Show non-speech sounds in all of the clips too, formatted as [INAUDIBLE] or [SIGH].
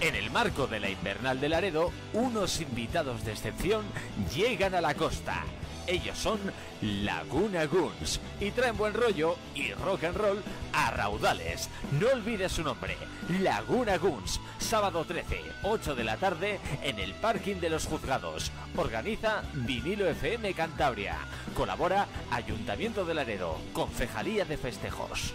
en el marco de la Invernal de Laredo, unos invitados de excepción llegan a la costa. Ellos son Laguna Guns y traen buen rollo y rock and roll a raudales. No olvides su nombre, Laguna Guns, sábado 13, 8 de la tarde en el parking de los juzgados. Organiza Vinilo FM Cantabria. Colabora Ayuntamiento de Laredo, Concejalía de Festejos.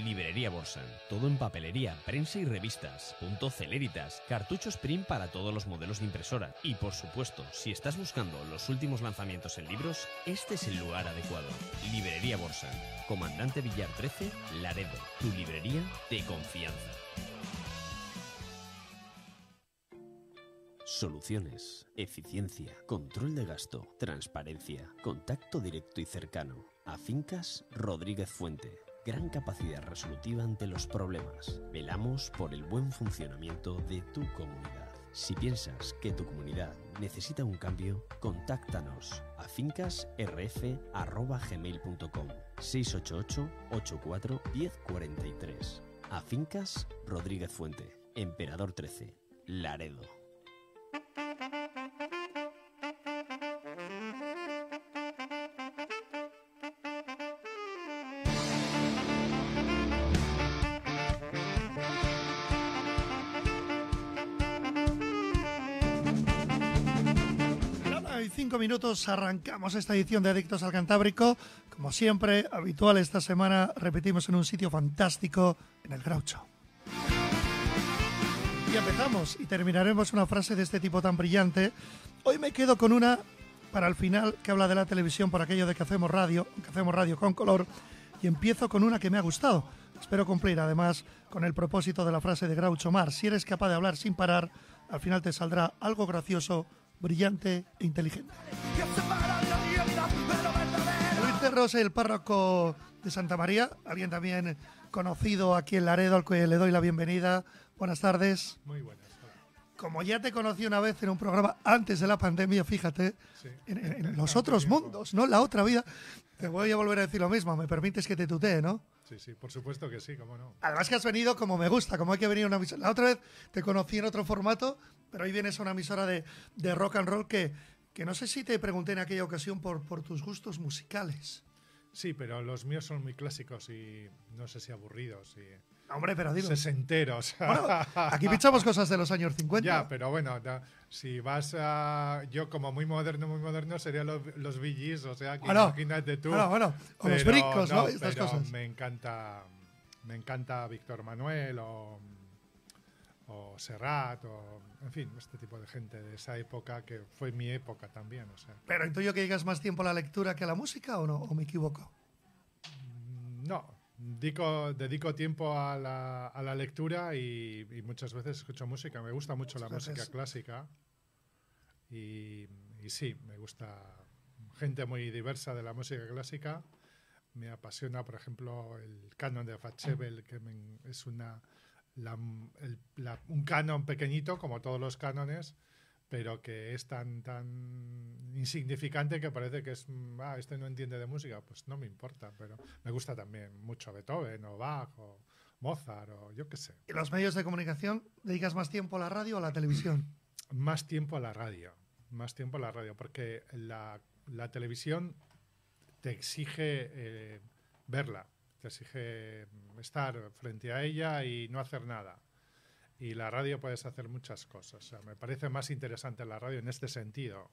Librería Borsan. Todo en papelería, prensa y revistas. Punto Celeritas. Cartuchos print para todos los modelos de impresora. Y por supuesto, si estás buscando los últimos lanzamientos en libros, este es el lugar adecuado. Librería Borsan. Comandante Villar 13, Laredo. Tu librería de confianza. Soluciones, eficiencia, control de gasto, transparencia, contacto directo y cercano. A Fincas Rodríguez Fuente. Gran capacidad resolutiva ante los problemas. Velamos por el buen funcionamiento de tu comunidad. Si piensas que tu comunidad necesita un cambio, contáctanos a fincasrf.gmail.com 688 84 1043 A Fincas Rodríguez Fuente, Emperador 13, Laredo. Cinco minutos arrancamos esta edición de Adictos al Cantábrico. Como siempre, habitual esta semana, repetimos en un sitio fantástico, en el Groucho. Y empezamos y terminaremos una frase de este tipo tan brillante. Hoy me quedo con una para el final que habla de la televisión por aquello de que hacemos radio, que hacemos radio con color. Y empiezo con una que me ha gustado. Espero cumplir además con el propósito de la frase de Groucho Mar. Si eres capaz de hablar sin parar, al final te saldrá algo gracioso brillante e inteligente. Luis Cerros, el párroco de Santa María, alguien también conocido aquí en Laredo, al que le doy la bienvenida. Buenas tardes. Muy buenas. Como ya te conocí una vez en un programa antes de la pandemia, fíjate, Sí. en, en- en [LAUGHS] los otros mundos, ¿no? La otra vida. Te voy a volver a decir lo mismo, me permites que te tutee, ¿no? Sí, sí, por supuesto que sí, cómo no. Además que has venido como me gusta, como hay que venir una. La otra vez te conocí en otro formato, pero hoy vienes a una emisora de, de rock and roll que, que no sé si te pregunté en aquella ocasión por, por tus gustos musicales. Sí, pero los míos son muy clásicos y no sé si aburridos y Hombre, pero digo... sesenteros. Bueno, aquí [LAUGHS] pinchamos cosas de los años 50. ya, pero bueno, si vas a... Yo como muy moderno, muy moderno, serían los, los Gees, o sea, que Bueno, imagínate tú. bueno, bueno, o los brincos, ¿no? Estas pero cosas. Me encanta, me encanta Víctor Manuel o, o Serrat o, en fin, este tipo de gente de esa época que fue mi época también, o sea. Pero intuyo que digas más tiempo a la lectura que a la música o no, o me equivoco. No, dedico, dedico tiempo a la, a la lectura y, y muchas veces escucho música. Me gusta mucho la música clásica y, y sí, me gusta gente muy diversa de la música clásica. Me apasiona, por ejemplo, el canon de Fatschebel, que me- es una, la- el- la- un canon pequeñito, como todos los cánones, pero que es tan, tan insignificante que parece que es, ah, este no entiende de música, pues no me importa, pero me gusta también mucho Beethoven o Bach o Mozart o yo qué sé. ¿Y los medios de comunicación dedicas más tiempo a la radio o a la televisión? [CLEARS THROAT] Más tiempo a la radio, más tiempo a la radio, porque la, la televisión te exige eh, verla, te exige estar frente a ella y no hacer nada. Y la radio puedes hacer muchas cosas. Me parece más interesante la radio en este sentido.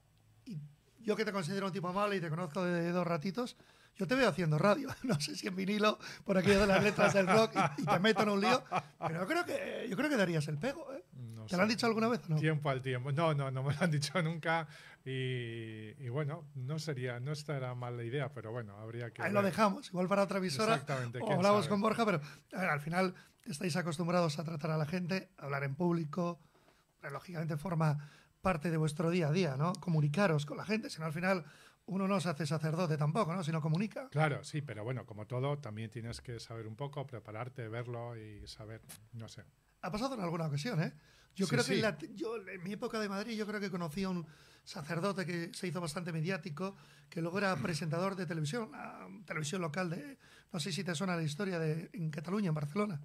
Yo que te considero un tipo amable y te conozco de dos ratitos, yo te veo haciendo radio. [LAUGHS] No sé si en vinilo, por aquello de las letras del rock, y, y te meto en un lío, pero yo creo que, yo creo que darías el pego. ¿eh? ¿Te lo han dicho alguna vez o no? Tiempo al tiempo. No, no, no me lo han [LAUGHS] dicho nunca. Y, y bueno, no sería, no estaría mala idea, pero bueno, habría que. Ahí lo ver. dejamos, igual para otra emisora. Exactamente, O hablamos sabe. con Borja, pero a ver, al final estáis acostumbrados a tratar a la gente, a hablar en público, pero, lógicamente forma parte de vuestro día a día, ¿no? Comunicaros con la gente, si no al final uno no se hace sacerdote tampoco, ¿no? Si no comunica. Claro, sí, pero bueno, como todo, también tienes que saber un poco, prepararte, verlo y saber, no sé. Ha pasado en alguna ocasión, ¿eh? Yo Sí, creo sí. que en, la- yo, en mi época de Madrid yo creo que conocí a un sacerdote que se hizo bastante mediático, que luego era presentador de televisión, televisión local de, no sé si te suena la historia de en Cataluña, en Barcelona.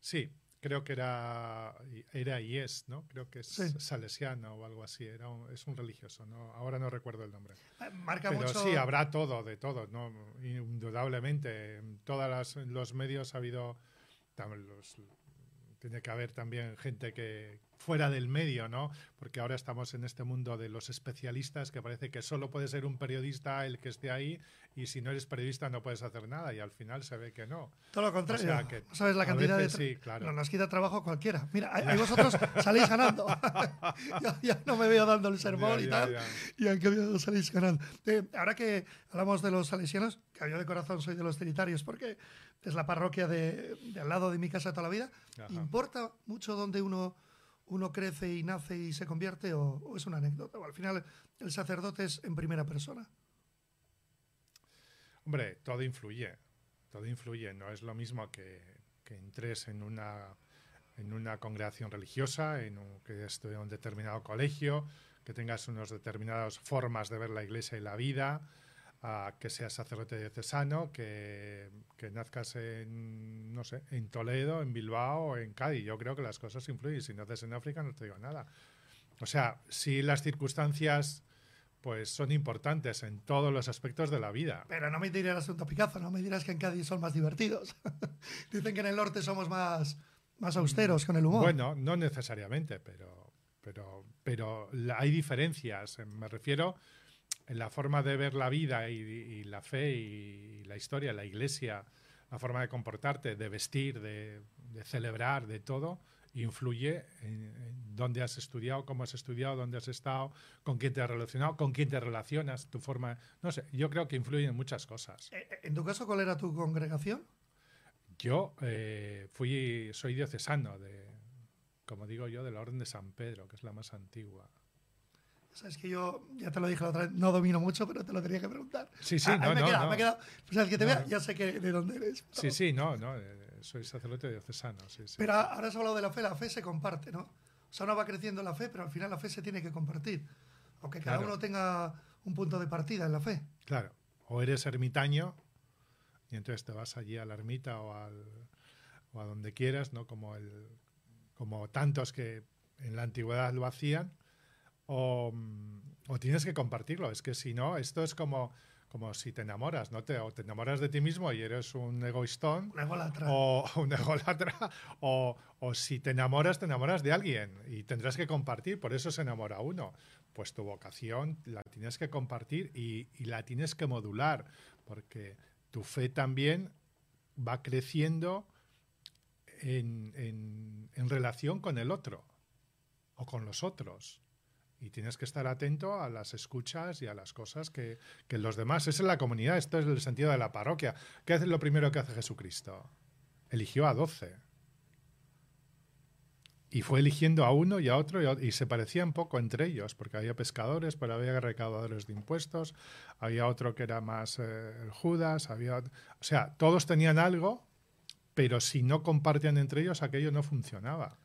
Sí, creo que era, era y es, ¿no? Creo que es Sí. salesiano o algo así, era un- es un religioso, ¿no? ahora no recuerdo el nombre. Eh, Marca Pero mucho. sí, habrá todo, de todo, ¿no? Indudablemente. En todos los medios ha habido. los- tiene que haber también gente que fuera del medio, ¿no? Porque ahora estamos en este mundo de los especialistas que parece que solo puede ser un periodista el que esté ahí y si no eres periodista no puedes hacer nada y al final se ve que no. Todo lo contrario. O sea, que no sabes la cantidad veces de. sí, claro. No, nos quita trabajo cualquiera. Mira, ahí [LAUGHS] vosotros salís ganando. [LAUGHS] ya, ya no me veo dando el sermón Ya, y tal. Y cambio salís ganando. Eh, ahora que hablamos de los salesianos, que yo de corazón soy de los trinitarios porque es la parroquia de, de al lado de mi casa toda la vida, Ajá. ¿importa mucho dónde uno, uno crece y nace y se convierte o, es una anécdota? O al final el sacerdote es en primera persona. Hombre, todo influye, todo influye. No es lo mismo que, que entres en una, en una congregación religiosa, en un, que estudies en un determinado colegio, que tengas unas determinadas formas de ver la iglesia y la vida, a que seas sacerdote diocesano, que, que nazcas en, no sé, en Toledo, en Bilbao o en Cádiz. Yo creo que las cosas influyen. Si naces en África no te digo nada. O sea, si las circunstancias pues son importantes en todos los aspectos de la vida. Pero no me dirás el asunto Picazo, no me dirás que en Cádiz son más divertidos. [LAUGHS] Dicen que en el norte somos más, más austeros con el humor. Bueno, no necesariamente, pero, pero, pero hay diferencias. Me refiero la forma de ver la vida y, y la fe y la historia, la iglesia, la forma de comportarte, de vestir, de, de celebrar, de todo, influye en, en dónde has estudiado, cómo has estudiado, dónde has estado, con quién te has relacionado, con quién te relacionas, tu forma. No sé, yo creo que influye en muchas cosas. Eh, eh, En tu caso, ¿cuál era tu congregación? Yo eh, fui, soy diocesano de, como digo yo, de la Orden de San Pedro, que es la más antigua. Sabes que yo, ya te lo dije la otra vez, no domino mucho, pero te lo tenía que preguntar. Sí, sí, Ah, no, me he no, quedado, no. me. Pues al que te No, vea, no. ya sé que de dónde eres. Sí, sí, no, no, eh, soy sacerdote diocesano, sí, sí. Pero ahora has hablado de la fe, la fe se comparte, ¿no? O sea, uno va creciendo la fe, pero al final la fe se tiene que compartir. Aunque cada Claro. uno tenga un punto de partida en la fe. Claro, o eres ermitaño y entonces te vas allí a la ermita o, al, o a donde quieras, ¿no? Como, el, como tantos que en la antigüedad lo hacían, o, o tienes que compartirlo. Es que si no, esto es como, como si te enamoras, ¿no? Te, o te enamoras de ti mismo y eres un egoístón, Una ególatra. o [LAUGHS] un ególatra, o, o si te enamoras, te enamoras de alguien y tendrás que compartir, por eso se enamora uno. Pues tu vocación la tienes que compartir y, y la tienes que modular, porque tu fe también va creciendo en, en- en relación con el otro o con los otros. Y tienes que estar atento a las escuchas y a las cosas que, que los demás. Esa es la comunidad, esto es el sentido de la parroquia. ¿Qué es lo primero que hace Jesucristo? Eligió a doce. Y fue eligiendo a uno y a otro y, a- y se parecían poco entre ellos, porque había pescadores, pero había recaudadores de impuestos, había otro que era más eh, Judas, había... O sea, todos tenían algo, pero si no compartían entre ellos, aquello no funcionaba.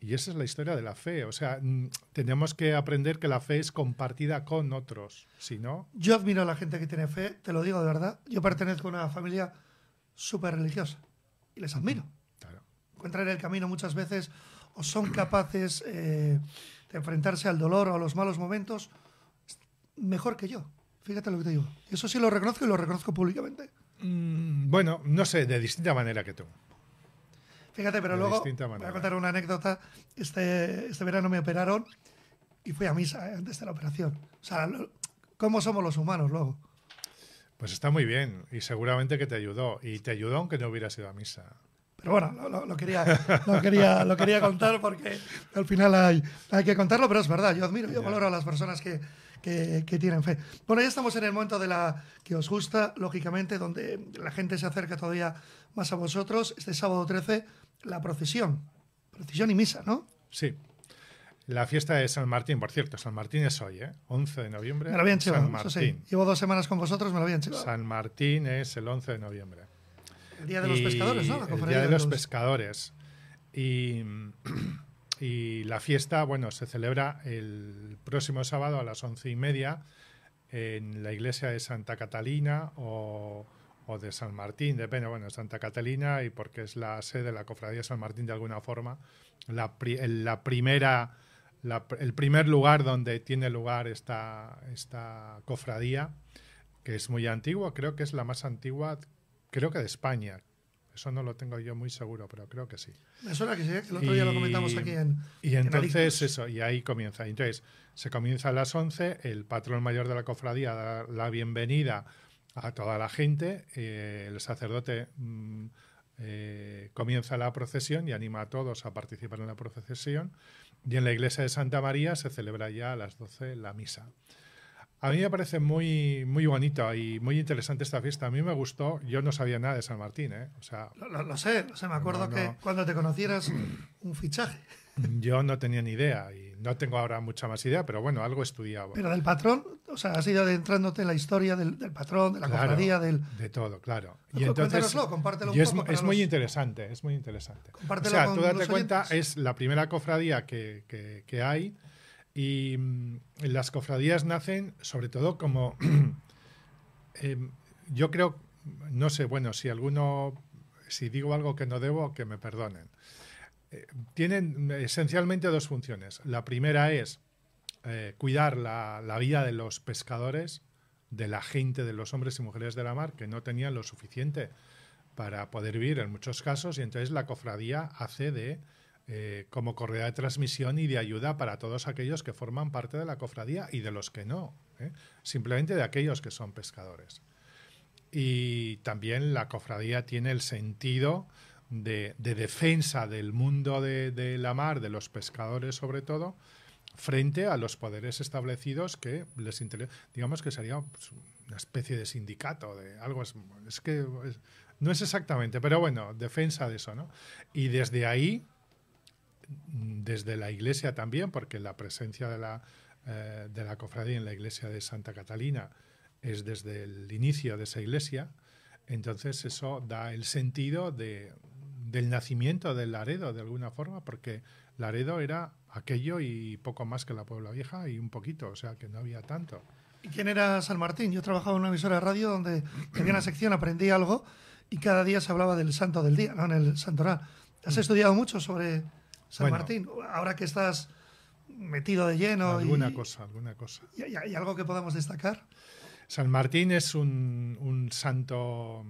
Y esa es la historia de la fe. O sea, mm, tenemos que aprender que la fe es compartida con otros. Si no, Yo admiro a la gente que tiene fe, te lo digo de verdad. Yo pertenezco a una familia súper religiosa y les admiro. claro. Encuentran el camino muchas veces o son capaces eh, de enfrentarse al dolor o a los malos momentos mejor que yo. Fíjate lo que te digo. Eso sí lo reconozco y lo reconozco públicamente. Mm, bueno, no sé, de distinta manera que tú. Fíjate, pero De luego voy a contar una anécdota. Este, este verano me operaron y fui a misa eh, antes de la operación. O sea, lo- ¿cómo somos los humanos luego? Pues está muy bien y seguramente que te ayudó. Y te ayudó aunque no hubieras ido a misa. Pero bueno, lo, lo- lo quería, lo, quería, lo quería contar porque al final hay, hay que contarlo, pero es verdad, yo admiro, yo valoro a las personas que, que- que tienen fe. Bueno, ya estamos en el momento de la que os gusta, lógicamente, donde la gente se acerca todavía más a vosotros. Este sábado 13, la procesión. Procesión y misa, ¿no? Sí. La fiesta de San Martín, por cierto, San Martín es hoy, ¿eh? 11 de noviembre. Me lo habían San chivado, Martín. eso sí. Llevo dos semanas con vosotros, me lo habían chivado. San Martín es el 11 de noviembre. El Día de los Pescadores, ¿no? La el Día de los Pescadores. Y, [CLEARS THROAT] y la fiesta, bueno, se celebra el próximo sábado a las once y media en la iglesia de Santa Catalina o, de San Martín, depende, bueno, Santa Catalina y porque es la sede de la cofradía de San Martín de alguna forma, la, pri- la primera, el primer lugar donde tiene lugar esta, esta cofradía, que es muy antigua, creo que es la más antigua, creo que de España. Eso no lo tengo yo muy seguro, pero creo que sí. Me suena que sí, ¿eh? que el otro día lo Y- comentamos aquí en. Y en entonces eso, y ahí comienza. Entonces, se comienza a las 11, el patrón mayor de la cofradía da la bienvenida a toda la gente, eh, el sacerdote mm, eh, comienza la procesión y anima a todos a participar en la procesión, y en la iglesia de Santa María se celebra ya a las 12 la misa. A mí me parece muy, muy bonito y muy interesante esta fiesta. A mí me gustó, yo no sabía nada de San Martín, ¿eh? O sea, Lo, lo- lo sé, lo sé, me acuerdo No, que cuando te conocieras, un fichaje. Yo no tenía ni idea y no tengo ahora mucha más idea, pero bueno, algo estudiaba. Pero del patrón, o sea, has ido adentrándote en la historia del, del patrón, de la Claro, cofradía, del. De todo, claro. Y entonces, compártelo un es, poco es muy los- interesante, es muy interesante. O Compártelo sea, con tú date cuenta, es la primera cofradía que, que- que hay y mm, las cofradías nacen sobre todo como... [CLEARS THROAT] em, yo creo, no sé, bueno, si alguno, si digo algo que no debo, que me perdonen. Eh, tienen esencialmente dos funciones. La primera es eh, cuidar la, la vida de los pescadores, de la gente, de los hombres y mujeres de la mar, que no tenían lo suficiente para poder vivir en muchos casos, y entonces la cofradía hace de eh, como correa de transmisión y de ayuda para todos aquellos que forman parte de la cofradía y de los que no, ¿eh? simplemente de aquellos que son pescadores. Y también la cofradía tiene el sentido de, de defensa del mundo de, de la mar, de los pescadores sobre todo, frente a los poderes establecidos que les interesa. Digamos que sería pues, una especie de sindicato, de algo. Es, es que es- no es exactamente, pero bueno, defensa de eso, ¿no? Y desde ahí, desde la iglesia también, porque la presencia de la, eh, de la cofradía en la iglesia de Santa Catalina es desde el inicio de esa iglesia, entonces eso da el sentido de, del nacimiento del Laredo, de alguna forma, porque Laredo era aquello y poco más que la Puebla Vieja y un poquito, o sea que no había tanto. ¿Y quién era San Martín? Yo trabajaba en una emisora de radio donde había una sección, aprendí algo y cada día se hablaba del santo del día, ¿no? En el santoral. ¿Has estudiado mucho sobre San Bueno. Martín? Ahora que estás metido de lleno alguna y, cosa, alguna cosa. y- y- y algo que podamos destacar. San Martín es un, un santo,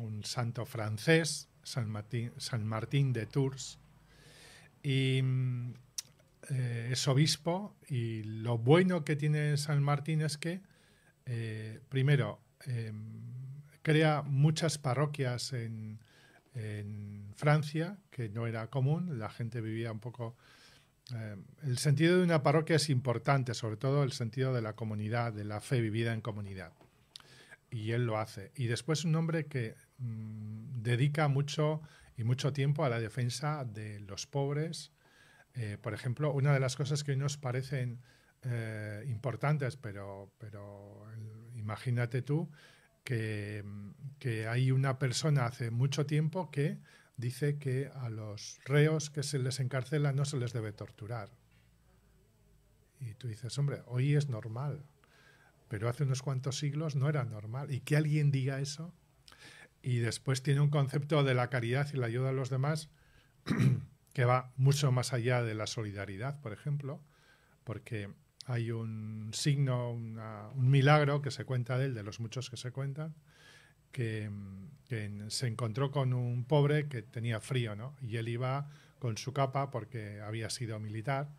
un santo francés, San Martín, San Martín de Tours, y eh, es obispo. Y lo bueno que tiene San Martín es que, eh, primero, eh, crea muchas parroquias en, en Francia, que no era común, la gente vivía un poco eh, el sentido de una parroquia es importante, sobre todo el sentido de la comunidad, de la fe vivida en comunidad. Y él lo hace. Y después un hombre que mm, dedica mucho y mucho tiempo a la defensa de los pobres. Eh, por ejemplo, una de las cosas que hoy nos parecen eh, importantes, pero, pero imagínate tú que, que hay una persona hace mucho tiempo que dice que a los reos que se les encarcela no se les debe torturar. Y tú dices, hombre, hoy es normal, pero hace unos cuantos siglos no era normal. Y que alguien diga eso, y después tiene un concepto de la caridad y la ayuda a los demás [CLEARS THROAT] que va mucho más allá de la solidaridad, por ejemplo, porque hay un signo, una- un milagro que se cuenta de él, de los muchos que se cuentan, que, se encontró con un pobre que tenía frío, ¿no? Y él iba con su capa porque había sido militar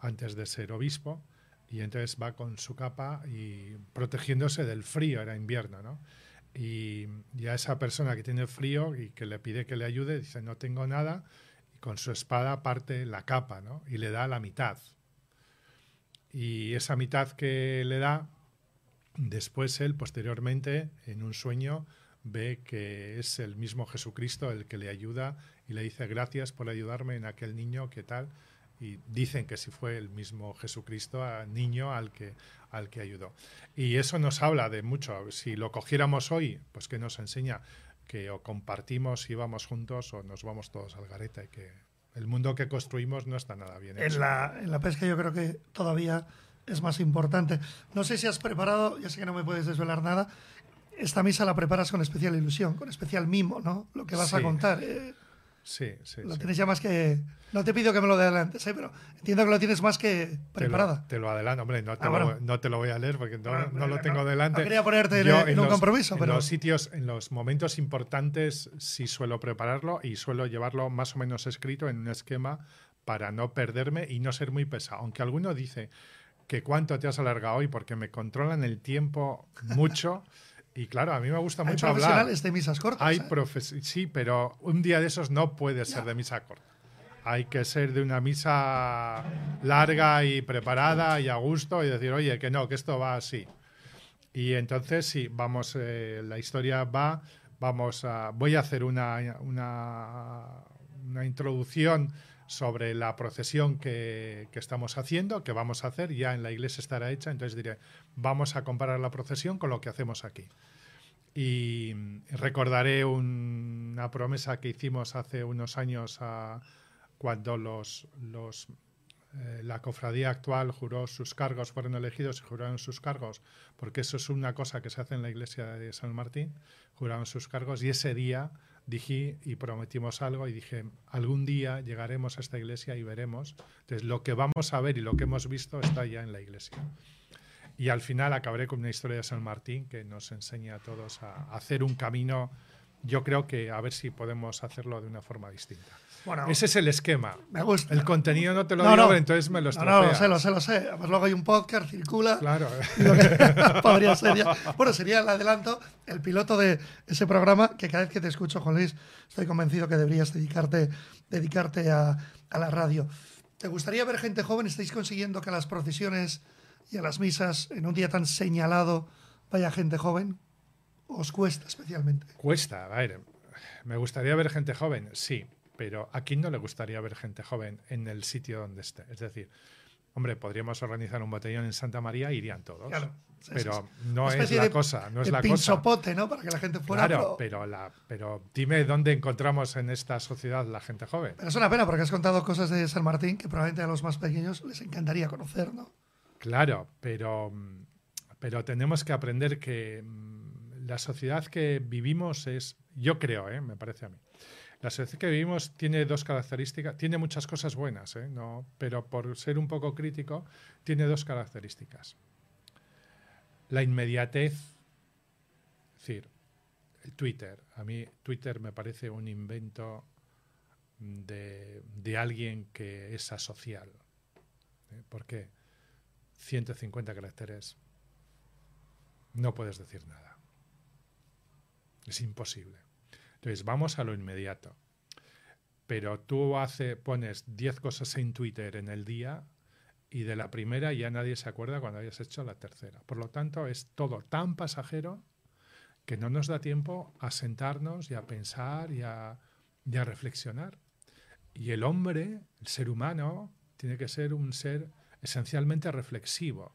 antes de ser obispo y entonces va con su capa y protegiéndose del frío, era invierno, ¿no? Y, y a esa persona que tiene frío y que le pide que le ayude, dice, no tengo nada, y con su espada parte la capa, ¿no? Y le da la mitad. Y esa mitad que le da, Después él, posteriormente, en un sueño, ve que es el mismo Jesucristo el que le ayuda y le dice gracias por ayudarme en aquel niño, ¿qué tal? y dicen que si fue el mismo Jesucristo, a niño al que, al que ayudó. Y eso nos habla de mucho. Si lo cogiéramos hoy, pues que nos enseña que o compartimos y vamos juntos o nos vamos todos al gareta y que el mundo que construimos no está nada bien. En la, en la pesca yo creo que todavía es más importante. No sé si has preparado, ya sé que no me puedes desvelar nada, esta misa la preparas con especial ilusión, con especial mimo, ¿no? Lo que vas a contar. Eh, sí, sí. Lo sí. tienes ya más que... No te pido que me lo adelantes, ¿eh? pero entiendo que lo tienes más que preparada. Te lo, te lo adelanto, hombre, no te, Ah, lo, bueno. no te lo voy a leer porque no, Bueno, no lo no, tengo no delante. quería ponerte en- Yo en un los- compromiso, en pero- los sitios, en los momentos importantes sí suelo prepararlo y suelo llevarlo más o menos escrito en un esquema para no perderme y no ser muy pesado. Aunque alguno dice que cuánto te has alargado hoy porque me controlan el tiempo mucho. [LAUGHS] y claro, a mí me gusta Hay mucho hablar. profesionales de misas cortas. Hay ¿eh? profes sí, pero un día de esos no puede ser de misa corta. Hay que ser de una misa larga y preparada y a gusto y decir, oye, que no, que esto va así. Y entonces sí, vamos, eh, la historia va, vamos a, voy a hacer una, una, una introducción sobre la procesión que, que estamos haciendo, que vamos a hacer, ya en la iglesia estará hecha, entonces diré, vamos a comparar la procesión con lo que hacemos aquí. Y recordaré un- una promesa que hicimos hace unos años cuando los, los, eh, la cofradía actual juró sus cargos, fueron elegidos y juraron sus cargos, porque eso es una cosa que se hace en la iglesia de San Martín, juraron sus cargos y ese día dije y prometimos algo y dije, algún día llegaremos a esta iglesia y veremos. Entonces, lo que vamos a ver y lo que hemos visto está ya en la iglesia. Y al final acabaré con una historia de San Martín que nos enseña a todos a hacer un camino. Yo creo que a ver si podemos hacerlo de una forma distinta. Bueno, Ese es el esquema. me gusta. El contenido no te lo No, digo, no. entonces me lo No, no, lo sé, lo sé, lo sé. Además, luego hay un podcast, circula. Claro. Y lo que [LAUGHS] podría ser ya- Bueno, sería el adelanto, el piloto de ese programa que cada vez que te escucho, Juan Luis, estoy convencido que deberías dedicarte, dedicarte a, a la radio. ¿Te gustaría ver gente joven? ¿Estáis consiguiendo que a las procesiones y a las misas en un día tan señalado vaya gente joven? ¿Os cuesta especialmente? Cuesta, a ver. Me gustaría ver gente joven, sí, pero ¿a quién no le gustaría ver gente joven en el sitio donde esté? Es decir, hombre, podríamos organizar un botellón en Santa María, irían todos. Claro, sí, pero sí, sí. no es la de- cosa, no es de la cosa. pinzopote, ¿no? Para que la gente fuera. Claro, pero- pero, la, pero dime dónde encontramos en esta sociedad la gente joven. Pero es una pena porque has contado cosas de San Martín que probablemente a los más pequeños les encantaría conocer, ¿no? Claro, pero, pero tenemos que aprender que la sociedad que vivimos es, yo creo, ¿eh? me parece a mí, la sociedad que vivimos tiene dos características, tiene muchas cosas buenas, ¿eh? no, pero por ser un poco crítico, tiene dos características. La inmediatez, es decir, el Twitter, a mí Twitter me parece un invento de, de alguien que es asocial. ¿eh? ¿Por qué? 150 caracteres, no puedes decir nada. Es imposible. Entonces, vamos a lo inmediato. Pero tú hace, pones 10 cosas en Twitter en el día y de la primera ya nadie se acuerda cuando hayas hecho la tercera. Por lo tanto, es todo tan pasajero que no nos da tiempo a sentarnos y a pensar y a, y a reflexionar. Y el hombre, el ser humano, tiene que ser un ser esencialmente reflexivo.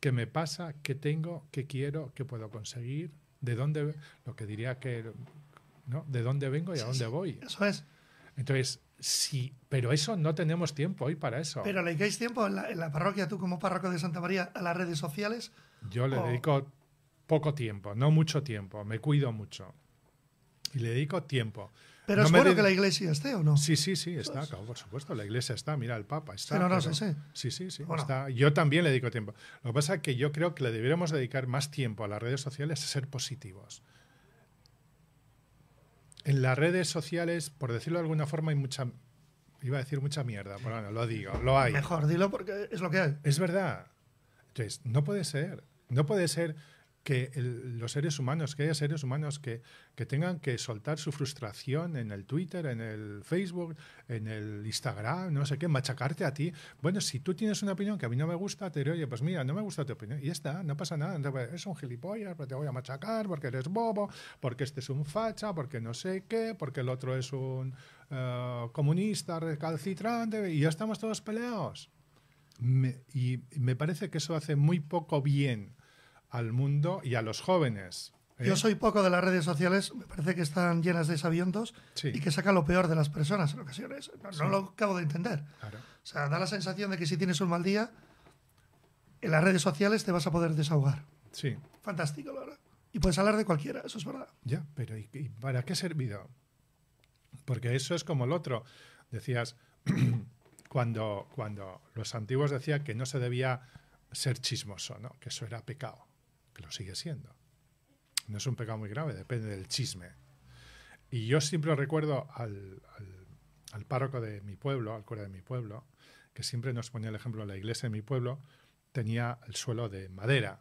¿Qué me pasa? ¿Qué tengo? ¿Qué quiero? ¿Qué puedo conseguir? ¿De dónde? Lo que diría que, ¿no? ¿De dónde vengo y a dónde voy? Eso es. Entonces, sí, pero eso no tenemos tiempo hoy para eso. Pero le dedicáis tiempo en la, en la parroquia, tú como párroco de Santa María, a las redes sociales. Yo le dedico poco tiempo, no mucho tiempo, me cuido mucho. Y le dedico tiempo. Pero No es bueno que la iglesia esté o no. Sí, sí, sí, está, claro, por supuesto. La iglesia está, mira, el Papa está. Sí, no, no, pero- sí, sí. Sí, sí, sí, Bueno. está. Yo también le dedico tiempo. Lo que pasa es que yo creo que le deberíamos dedicar más tiempo a las redes sociales a ser positivos. En las redes sociales, por decirlo de alguna forma, hay mucha. Iba a decir mucha mierda, pero bueno, lo digo, lo hay. Mejor, dilo porque es lo que hay. Es verdad. Entonces, no puede ser. No puede ser que los seres humanos, que haya seres humanos que, que tengan que soltar su frustración en el Twitter, en el Facebook, en el Instagram, no sé qué, machacarte a ti. Bueno, si tú tienes una opinión que a mí no me gusta, te diré, oye, pues mira, no me gusta tu opinión. Y ya está, no pasa nada. Es un gilipollas, porque te voy a machacar, porque eres bobo, porque este es un facha, porque no sé qué, porque el otro es un eh, comunista recalcitrante, y ya estamos todos peleados. Y me parece que eso hace muy poco bien al mundo y a los jóvenes. ¿eh? Yo soy poco de las redes sociales, me parece que están llenas de sabientos Sí. y que sacan lo peor de las personas en ocasiones. No, no lo acabo de entender. Claro. O sea, da la sensación de que si tienes un mal día, en las redes sociales te vas a poder desahogar. Sí, Fantástico, la verdad. Y puedes hablar de cualquiera, eso es verdad. ya, pero ¿y, y para qué ha servido? Porque eso es como el otro. Decías, [CLEARS THROAT] cuando, cuando los antiguos decían que no se debía ser chismoso, ¿no? que eso era pecado, lo sigue siendo. No es un pecado muy grave, depende del chisme. Y yo siempre recuerdo al, al- al párroco de mi pueblo, al cura de mi pueblo, que siempre nos ponía el ejemplo, la iglesia de mi pueblo tenía el suelo de madera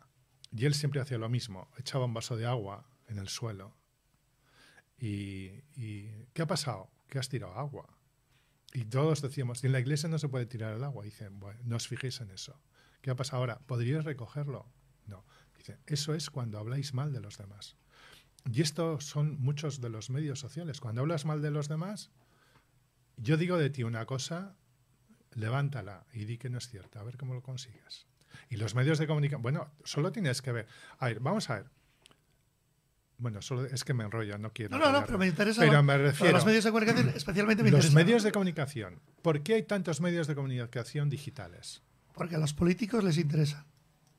y él siempre hacía lo mismo, echaba un vaso de agua en el suelo. Y, y, ¿qué ha pasado? Que has tirado agua. Y todos decíamos, en la iglesia no se puede tirar el agua. Dicen, bueno, no os fijéis en eso. ¿Qué ha pasado ahora? ¿Podríais recogerlo? Eso es cuando habláis mal de los demás. Y estos son muchos de los medios sociales. Cuando hablas mal de los demás, yo digo de ti una cosa, levántala y di que no es cierta, a ver cómo lo consigues. Y los medios de comunicación, bueno, solo tienes que ver. A ver, vamos a ver. Bueno, solo es que me enrollo, no quiero. No, no, no, pero me interesa. Pero me refiero. los medios de comunicación, especialmente me Los interesa. medios de comunicación. ¿Por qué hay tantos medios de comunicación digitales? Porque a los políticos les interesa.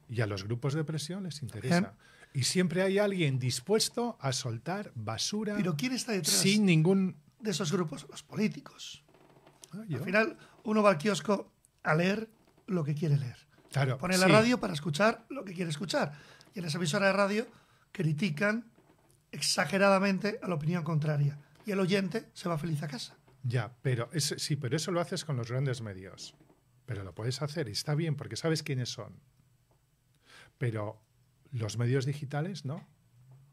Y a los grupos de presión les interesa. Y siempre hay alguien dispuesto a soltar basura Pero ¿quién está detrás sin ningún. de esos grupos? Los políticos. Ah. Al final, uno va al kiosco a leer lo que quiere leer. Claro, Pone la sí. radio para escuchar lo que quiere escuchar. Y en esa emisora de radio critican exageradamente a la opinión contraria. Y el oyente se va feliz a casa. Ya, pero es- sí, pero eso lo haces con los grandes medios. Pero lo puedes hacer y está bien porque sabes quiénes son. Pero los medios digitales, ¿no?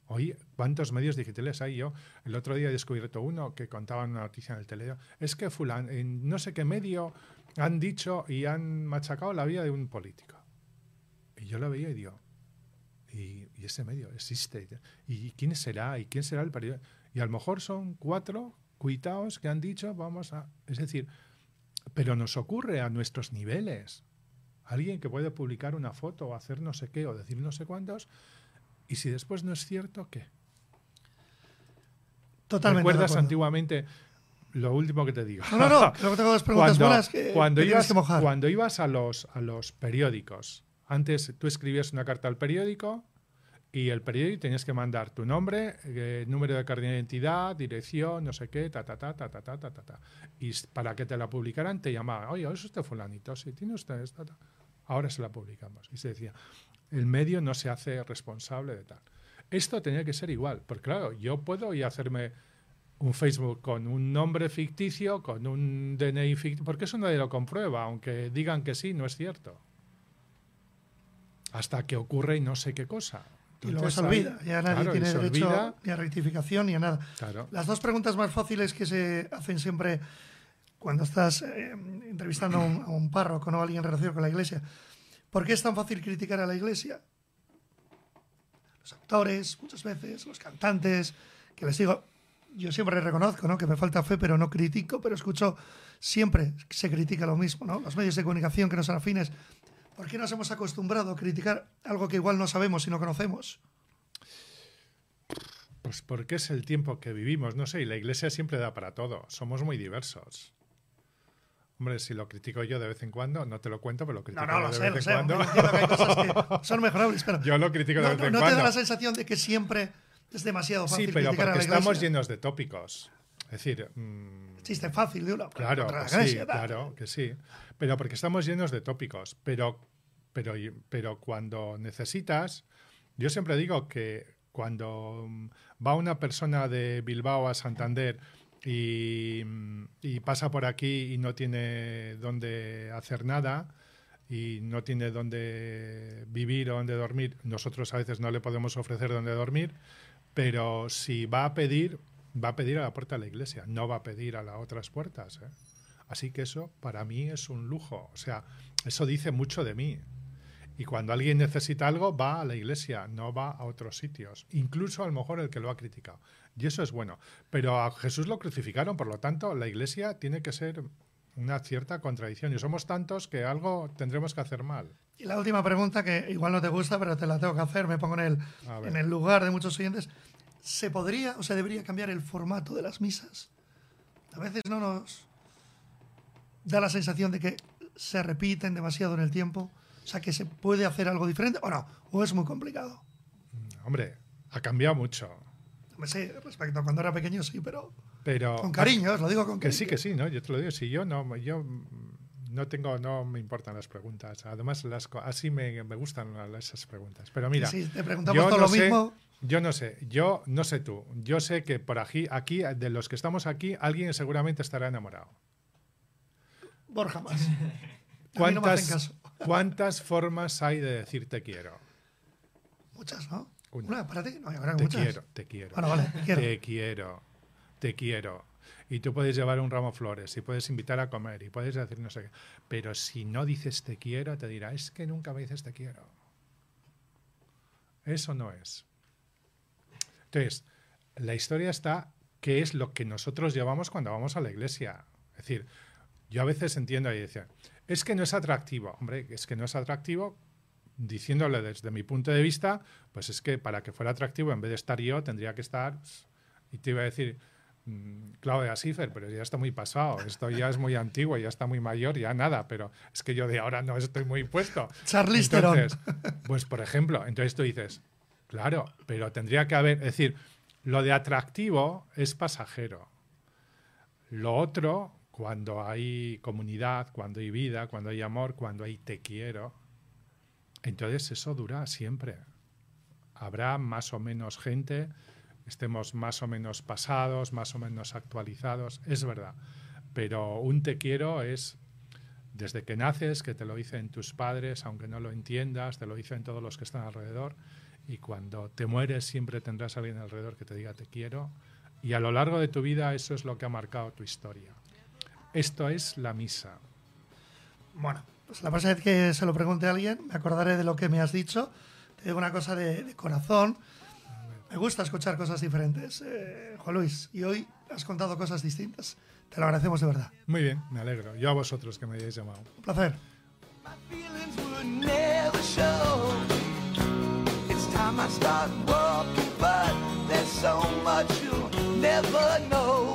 Oye, ¿cuántos medios digitales hay yo? El otro día he descubierto uno que contaba una noticia en el telediario. Es que fulan, en no sé qué medio han dicho y han machacado la vida de un político. Y yo lo veía y digo, y, y ese medio existe. ¿Y quién será? ¿Y quién será el periódico? Y a lo mejor son cuatro cuitaos que han dicho, vamos a... Es decir, pero nos ocurre a nuestros niveles. Alguien que puede publicar una foto o hacer no sé qué o decir no sé cuántos, y si después no es cierto, ¿qué? Totalmente. ¿Recuerdas antiguamente lo último que te digo? No, no, no. [LAUGHS] Luego tengo dos preguntas cuando, buenas que, cuando que ibas, que mojar. cuando ibas a los, a los periódicos, antes tú escribías una carta al periódico y el periódico tenías que mandar tu nombre, eh, número de carnet de identidad, dirección, no sé qué, ta, ta, ta, ta, ta, ta, ta, ta, ta. Y para que te la publicaran te llamaban, oye, ¿es usted fulanito? Sí, tiene usted esta, ta. Ahora se la publicamos. Y se decía, el medio no se hace responsable de tal. Esto tenía que ser igual, porque claro, yo puedo y hacerme un Facebook con un nombre ficticio, con un DNI ficticio, porque eso nadie lo comprueba, aunque digan que sí, no es cierto. Hasta que ocurre y no sé qué cosa. y luego se Entonces, olvida. Ya nadie claro, tiene derecho olvida, ni a rectificación ni a nada. claro. Las dos preguntas más fáciles que se hacen siempre cuando estás eh, entrevistando a un, a un párroco o a alguien relacionado con la iglesia. ¿Por qué es tan fácil criticar a la iglesia? Los actores, muchas veces, los cantantes, que les digo, yo siempre reconozco ¿no? que me falta fe, pero no critico, pero escucho, siempre se critica lo mismo, ¿no? Los medios de comunicación que no son afines. ¿Por qué nos hemos acostumbrado a criticar algo que igual no sabemos y no conocemos? Pues porque es el tiempo que vivimos, no sé, y la iglesia siempre da para todo. Somos muy diversos. Hombre, si lo critico yo de vez en cuando, no te lo cuento, pero lo critico No, no, lo de sé, vez en cuando. [LAUGHS] Son mejorables, pero Yo lo critico de no, vez en no te cuando. da la sensación de que siempre es demasiado fácil Sí, pero criticar a porque la estamos llenos de tópicos. Es decir, mm, Chiste fácil de una Claro, la que sí, iglesia, tal. claro, que sí. Pero porque estamos llenos de tópicos. Pero, pero, pero cuando necesitas, yo siempre digo que cuando mm, va una persona de Bilbao a Santander y, mm, y pasa por aquí y no tiene dónde hacer nada, y no tiene dónde vivir o dónde dormir, nosotros a veces no le podemos ofrecer dónde dormir, pero si va a pedir, va a pedir a la puerta de la iglesia, no va a pedir a las otras puertas. ¿eh? Así que eso para mí es un lujo. O sea, eso dice mucho de mí. Y cuando alguien necesita algo, va a la iglesia, no va a otros sitios. Incluso a lo mejor el que lo ha criticado. Y eso es bueno. Pero a Jesús lo crucificaron, por lo tanto, la iglesia tiene que ser una cierta contradicción. Y somos tantos que algo tendremos que hacer mal. Y la última pregunta, que igual no te gusta, pero te la tengo que hacer, me pongo en el, en el lugar de muchos oyentes. ¿Se podría o se debería cambiar el formato de las misas? A veces no nos da la sensación de que se repiten demasiado en el tiempo. O sea, que se puede hacer algo diferente o no, o es muy complicado. Hombre, ha cambiado mucho. Sí, respecto a cuando era pequeño, sí, pero, pero con cariño, os lo digo con cariño. Que sí, que sí, ¿no? Yo te lo digo, si yo no, yo no tengo, no me importan las preguntas. Además, las, así me, me gustan esas preguntas. Pero mira, si te preguntamos todo lo mismo. Yo no sé, yo no sé tú. Yo sé que por aquí, aquí, de los que estamos aquí, alguien seguramente estará enamorado. Borja más. [LAUGHS] ¿Cuántas, ¿Cuántas formas hay de decir te quiero? Muchas, ¿no? Una, para ti, no, habrá te quiero, te quiero. Bueno, vale, quiero. Te quiero, te quiero. Y tú puedes llevar un ramo de flores y puedes invitar a comer y puedes decir no sé qué. Pero si no dices te quiero, te dirá, es que nunca me dices te quiero. Eso no es. Entonces, la historia está qué es lo que nosotros llevamos cuando vamos a la iglesia. Es decir, yo a veces entiendo y decía, es que no es atractivo. Hombre, es que no es atractivo diciéndole desde mi punto de vista, pues es que para que fuera atractivo, en vez de estar yo, tendría que estar, y te iba a decir, mm, Claudia Schiffer, pero ya está muy pasado, esto ya es muy antiguo, ya está muy mayor, ya nada, pero es que yo de ahora no estoy muy puesto. Charlize Entonces, pues por ejemplo, entonces tú dices, claro, pero tendría que haber, es decir, lo de atractivo es pasajero. Lo otro, cuando hay comunidad, cuando hay vida, cuando hay amor, cuando hay te quiero, entonces eso dura siempre. Habrá más o menos gente, estemos más o menos pasados, más o menos actualizados, es verdad. Pero un te quiero es desde que naces, que te lo dicen tus padres, aunque no lo entiendas, te lo dicen todos los que están alrededor. Y cuando te mueres siempre tendrás alguien alrededor que te diga te quiero. Y a lo largo de tu vida eso es lo que ha marcado tu historia. Esto es la misa. Bueno, pues la próxima vez que se lo pregunte a alguien, me acordaré de lo que me has dicho. Te digo una cosa de, corazón. Me gusta escuchar cosas diferentes, eh, Juan Luis. Y hoy has contado cosas distintas. Te lo agradecemos de verdad. Muy bien, me alegro. Yo a vosotros que me hayáis llamado. Un placer. the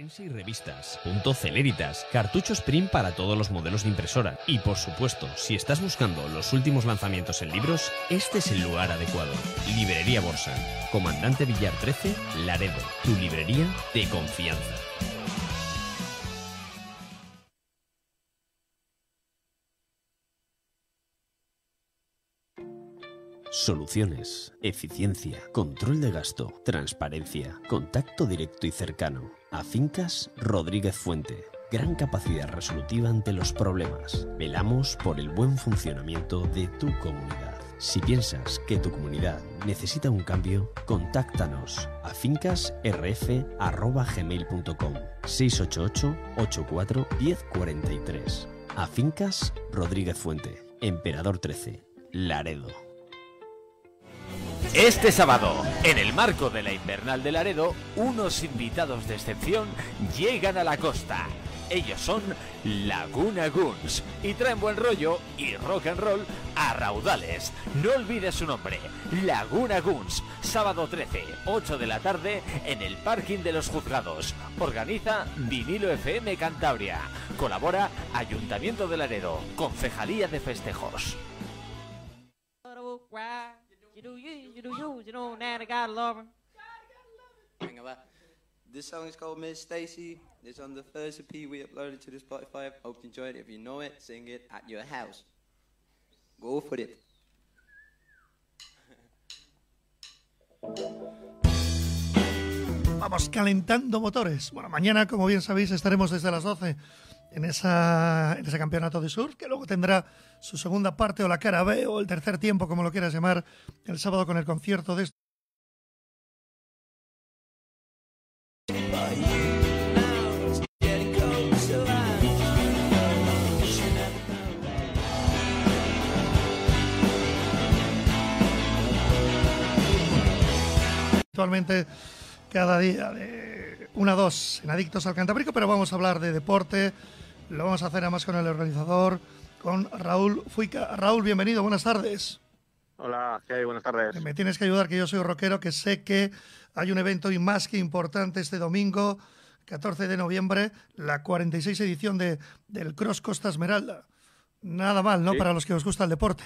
Prensa y revistas, punto Celeritas, cartuchos print para todos los modelos de impresora. Y por supuesto, si estás buscando los últimos lanzamientos en libros, este es el lugar adecuado. Librería Borsa, Comandante Villar 13, Laredo, tu librería de confianza. Soluciones, eficiencia, control de gasto, transparencia, contacto directo y cercano. A Fincas Rodríguez Fuente. Gran capacidad resolutiva ante los problemas. Velamos por el buen funcionamiento de tu comunidad. Si piensas que tu comunidad necesita un cambio, contáctanos a fincasrf.gmail.com 688 84 1043. A Fincas Rodríguez Fuente, Emperador 13, Laredo. Este sábado, en el marco de la Invernal de Laredo, unos invitados de excepción llegan a la costa. Ellos son Laguna Guns y traen buen rollo y rock and roll a raudales. No olvides su nombre, Laguna Guns, sábado 13, 8 de la tarde en el parking de los juzgados. Organiza Vinilo FM Cantabria. Colabora Ayuntamiento de Laredo, Concejalía de Festejos. You do you, you do you, you know, now I gotta love her. Hang on, This song is called Miss Stacy. It's on the first EP we uploaded to the Spotify. Hope you enjoyed it. If you know it, sing it at your house. Go for it. Vamos calentando motores. Bueno, mañana, como bien sabéis, estaremos desde las 12 en, esa, en ese campeonato de surf, que luego tendrá su segunda parte o la cara B o el tercer tiempo, como lo quieras llamar, el sábado con el concierto de Actualmente cada día de una a dos en Adictos al Cantábrico, pero vamos a hablar de deporte, lo vamos a hacer además con el organizador, con Raúl Fuica. Raúl, bienvenido, buenas tardes. Hola, ¿qué hay? Buenas tardes. Me tienes que ayudar, que yo soy rockero, que sé que hay un evento y más que importante este domingo, 14 de noviembre, la 46 edición de, del Cross Costa Esmeralda. Nada mal, ¿no? Para los que os gusta el deporte.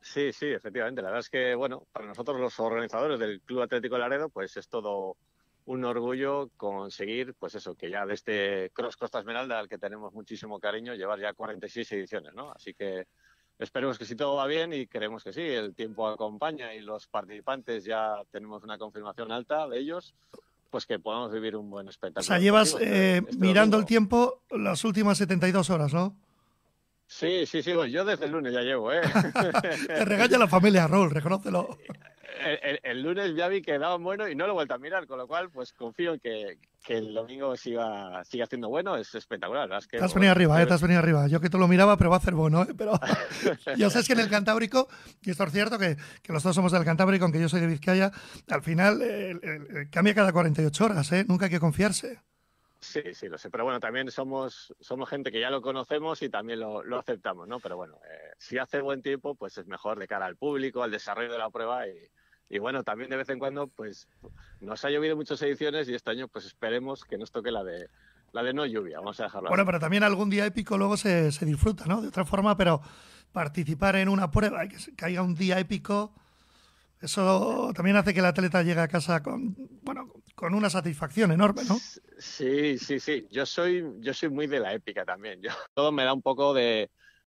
Sí, sí, efectivamente. La verdad es que, bueno, para nosotros los organizadores del Club Atlético Laredo, pues es todo un orgullo conseguir, pues eso, que ya de este Cross Costa Esmeralda, al que tenemos muchísimo cariño, llevar ya 46 ediciones, ¿no? Así que esperemos que si todo va bien y queremos que sí, el tiempo acompaña y los participantes ya tenemos una confirmación alta de ellos, pues que podamos vivir un buen espectáculo. O sea, llevas eh, este mirando el tiempo las últimas 72 horas, ¿no? Sí, sí, sí, yo desde el lunes ya llevo, ¿eh? [LAUGHS] Te regaña la familia, Raúl, reconócelo [LAUGHS] el, lunes ya vi que daban bueno y no lo he vuelto a mirar, con lo cual pues confío en que, el domingo siga, siga haciendo bueno, es espectacular. te has venido arriba, eh, te has venido arriba. Yo que te lo miraba, pero va a hacer bueno, eh, pero [LAUGHS] yo sé que en el Cantábrico, y esto es cierto que, que los dos somos del Cantábrico, aunque yo soy de Vizcaya, al final cambia cada 48 horas, ¿eh? nunca hay que confiarse. Sí, sí, lo sé. Pero bueno, también somos, somos gente que ya lo conocemos y también lo, lo aceptamos, ¿no? Pero bueno, eh, si hace buen tiempo, pues es mejor de cara al público, al desarrollo de la prueba y, y bueno, también de vez en cuando, pues nos ha llovido muchas ediciones y este año, pues esperemos que nos toque la de la de no lluvia. Vamos a dejarlo. Bueno, pero también algún día épico luego se, se disfruta, ¿no? De otra forma, pero participar en una prueba y que, haya un día épico, eso también hace que el atleta llegue a casa con, bueno, con una satisfacción enorme, ¿no? Sí, sí, sí. Yo soy, yo soy muy de la épica también. Yo, [LAUGHS] todo me da un poco de,